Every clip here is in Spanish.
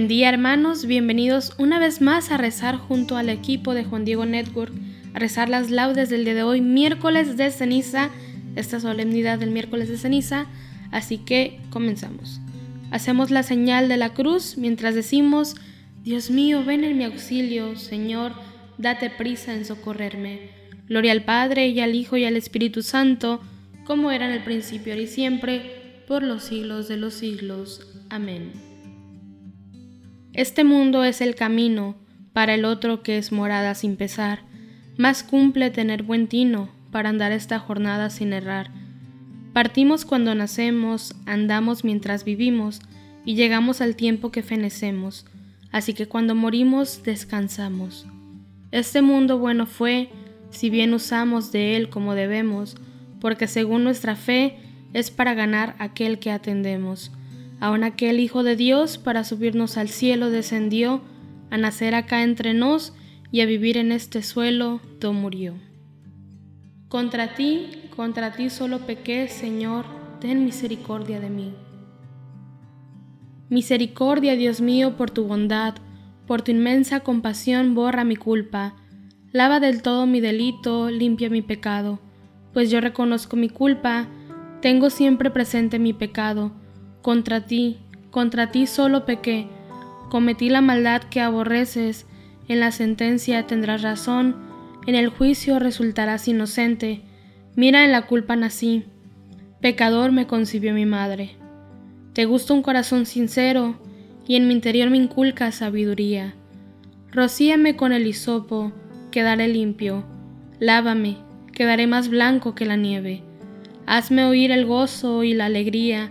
Buen día hermanos, bienvenidos una vez más a rezar junto al equipo de Juan Diego Network, a rezar las laudes del día de hoy, miércoles de ceniza, esta solemnidad del miércoles de ceniza, así que comenzamos. Hacemos la señal de la cruz mientras decimos, Dios mío, ven en mi auxilio, Señor, date prisa en socorrerme. Gloria al Padre y al Hijo y al Espíritu Santo, como era en el principio, y siempre, por los siglos de los siglos. Amén. Este mundo es el camino para el otro que es morada sin pesar. Más cumple tener buen tino para andar esta jornada sin errar. Partimos cuando nacemos, andamos mientras vivimos y llegamos al tiempo que fenecemos. Así que cuando morimos descansamos. Este mundo bueno fue, si bien usamos de él como debemos, porque según nuestra fe es para ganar aquel que atendemos. Aun aquel Hijo de Dios para subirnos al cielo descendió, a nacer acá entre nos y a vivir en este suelo, do murió. Contra ti, contra ti solo pequé, Señor, ten misericordia de mí. Misericordia, Dios mío, por tu bondad, por tu inmensa compasión borra mi culpa, lava del todo mi delito, limpia mi pecado, pues yo reconozco mi culpa, tengo siempre presente mi pecado, contra ti, contra ti solo pequé, cometí la maldad que aborreces, en la sentencia tendrás razón, en el juicio resultarás inocente, mira en la culpa nací, pecador me concibió mi madre. Te gusta un corazón sincero, y en mi interior me inculca sabiduría. Rocíame con el hisopo, quedaré limpio, lávame, quedaré más blanco que la nieve. Hazme oír el gozo y la alegría,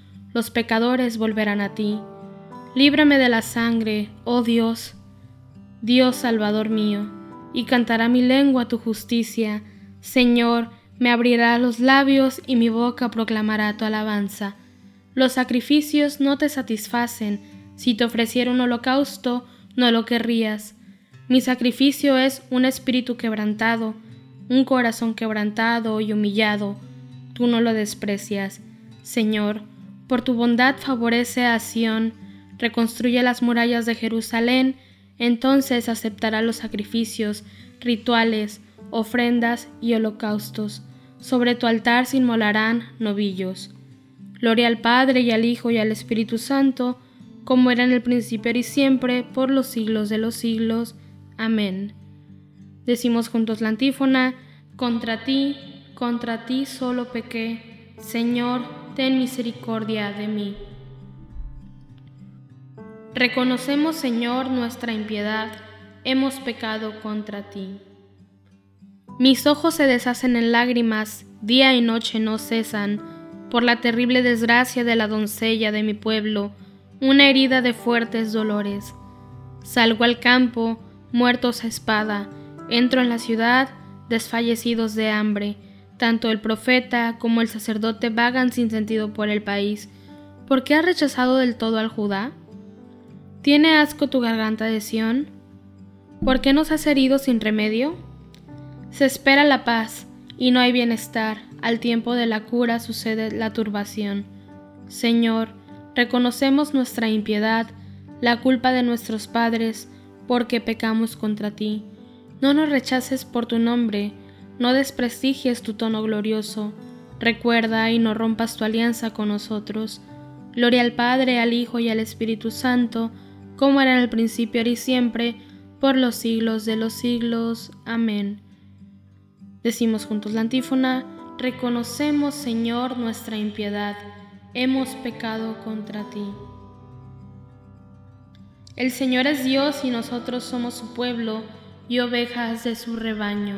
los pecadores volverán a ti. Líbrame de la sangre, oh Dios, Dios Salvador mío, y cantará mi lengua tu justicia. Señor, me abrirá los labios y mi boca proclamará tu alabanza. Los sacrificios no te satisfacen, si te ofreciera un holocausto, no lo querrías. Mi sacrificio es un espíritu quebrantado, un corazón quebrantado y humillado. Tú no lo desprecias. Señor, por tu bondad favorece a Sión, reconstruye las murallas de Jerusalén, entonces aceptará los sacrificios, rituales, ofrendas y holocaustos. Sobre tu altar se inmolarán novillos. Gloria al Padre y al Hijo y al Espíritu Santo, como era en el principio y siempre, por los siglos de los siglos. Amén. Decimos juntos la antífona, contra ti, contra ti solo pequé, Señor, ten misericordia de mí. Reconocemos, Señor, nuestra impiedad, hemos pecado contra ti. Mis ojos se deshacen en lágrimas, día y noche no cesan, por la terrible desgracia de la doncella de mi pueblo, una herida de fuertes dolores. Salgo al campo, muertos a espada, entro en la ciudad, desfallecidos de hambre, tanto el profeta como el sacerdote vagan sin sentido por el país. ¿Por qué has rechazado del todo al Judá? ¿Tiene asco tu garganta de Sión? ¿Por qué nos has herido sin remedio? Se espera la paz y no hay bienestar, al tiempo de la cura sucede la turbación. Señor, reconocemos nuestra impiedad, la culpa de nuestros padres, porque pecamos contra ti. No nos rechaces por tu nombre, no desprestigies tu tono glorioso. Recuerda y no rompas tu alianza con nosotros. Gloria al Padre, al Hijo y al Espíritu Santo, como era en el principio, ahora y siempre, por los siglos de los siglos. Amén. Decimos juntos la antífona, reconocemos, Señor, nuestra impiedad, hemos pecado contra ti. El Señor es Dios y nosotros somos su pueblo y ovejas de su rebaño.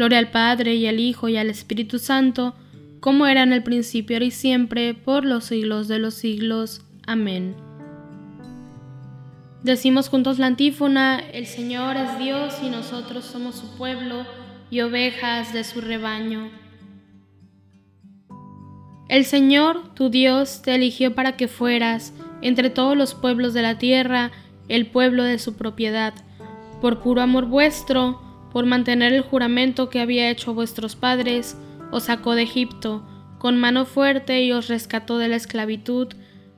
Gloria al Padre y al Hijo y al Espíritu Santo, como era en el principio, ahora y siempre, por los siglos de los siglos. Amén. Decimos juntos la antífona, el Señor es Dios y nosotros somos su pueblo y ovejas de su rebaño. El Señor, tu Dios, te eligió para que fueras, entre todos los pueblos de la tierra, el pueblo de su propiedad. Por puro amor vuestro, por mantener el juramento que había hecho vuestros padres, os sacó de Egipto con mano fuerte y os rescató de la esclavitud,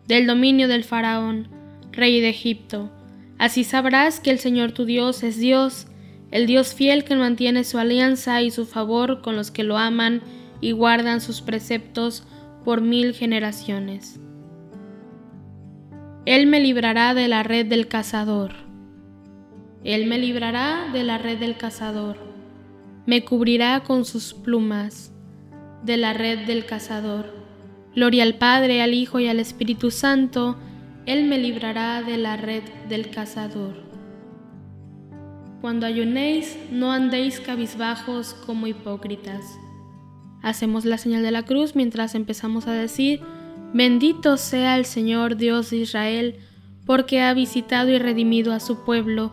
del dominio del faraón, rey de Egipto. Así sabrás que el Señor tu Dios es Dios, el Dios fiel que mantiene su alianza y su favor con los que lo aman y guardan sus preceptos por mil generaciones. Él me librará de la red del cazador. Él me librará de la red del cazador, me cubrirá con sus plumas de la red del cazador. Gloria al Padre, al Hijo y al Espíritu Santo, Él me librará de la red del cazador. Cuando ayunéis, no andéis cabizbajos como hipócritas. Hacemos la señal de la cruz mientras empezamos a decir, bendito sea el Señor Dios de Israel, porque ha visitado y redimido a su pueblo,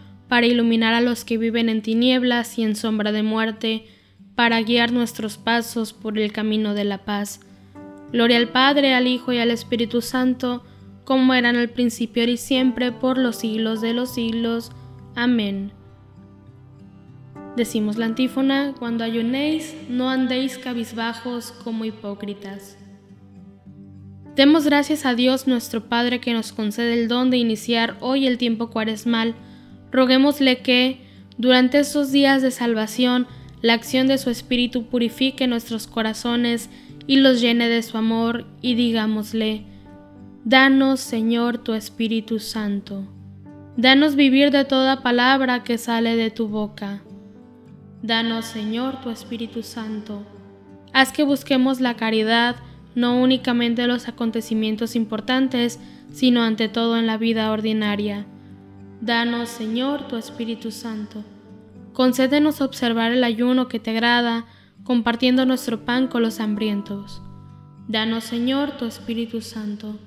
para iluminar a los que viven en tinieblas y en sombra de muerte, para guiar nuestros pasos por el camino de la paz. Gloria al Padre, al Hijo y al Espíritu Santo, como eran al principio y siempre, por los siglos de los siglos. Amén. Decimos la antífona, cuando ayunéis, no andéis cabizbajos como hipócritas. Demos gracias a Dios nuestro Padre que nos concede el don de iniciar hoy el tiempo cuaresmal, Roguémosle que, durante estos días de salvación, la acción de su Espíritu purifique nuestros corazones y los llene de su amor, y digámosle, Danos, Señor, tu Espíritu Santo. Danos vivir de toda palabra que sale de tu boca. Danos, Señor, tu Espíritu Santo. Haz que busquemos la caridad no únicamente en los acontecimientos importantes, sino ante todo en la vida ordinaria. Danos, Señor, tu Espíritu Santo. Concédenos observar el ayuno que te agrada, compartiendo nuestro pan con los hambrientos. Danos, Señor, tu Espíritu Santo.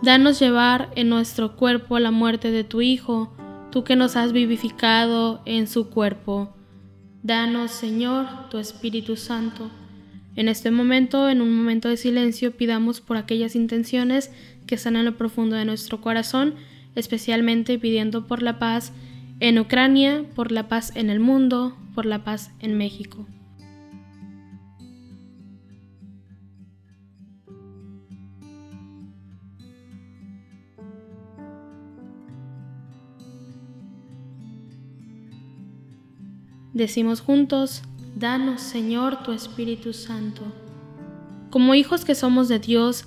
Danos llevar en nuestro cuerpo la muerte de tu Hijo, tú que nos has vivificado en su cuerpo. Danos, Señor, tu Espíritu Santo. En este momento, en un momento de silencio, pidamos por aquellas intenciones que están en lo profundo de nuestro corazón, especialmente pidiendo por la paz en Ucrania, por la paz en el mundo, por la paz en México. Decimos juntos, Danos, Señor, tu Espíritu Santo. Como hijos que somos de Dios,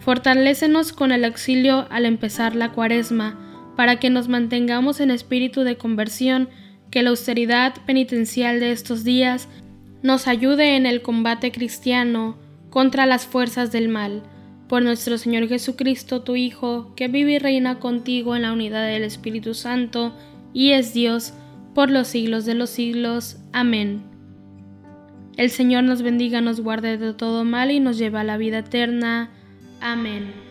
fortalécenos con el auxilio al empezar la cuaresma, para que nos mantengamos en espíritu de conversión, que la austeridad penitencial de estos días nos ayude en el combate cristiano contra las fuerzas del mal. Por nuestro Señor Jesucristo, tu Hijo, que vive y reina contigo en la unidad del Espíritu Santo, y es Dios, por los siglos de los siglos. Amén. El Señor nos bendiga, nos guarde de todo mal y nos lleve a la vida eterna. Amén.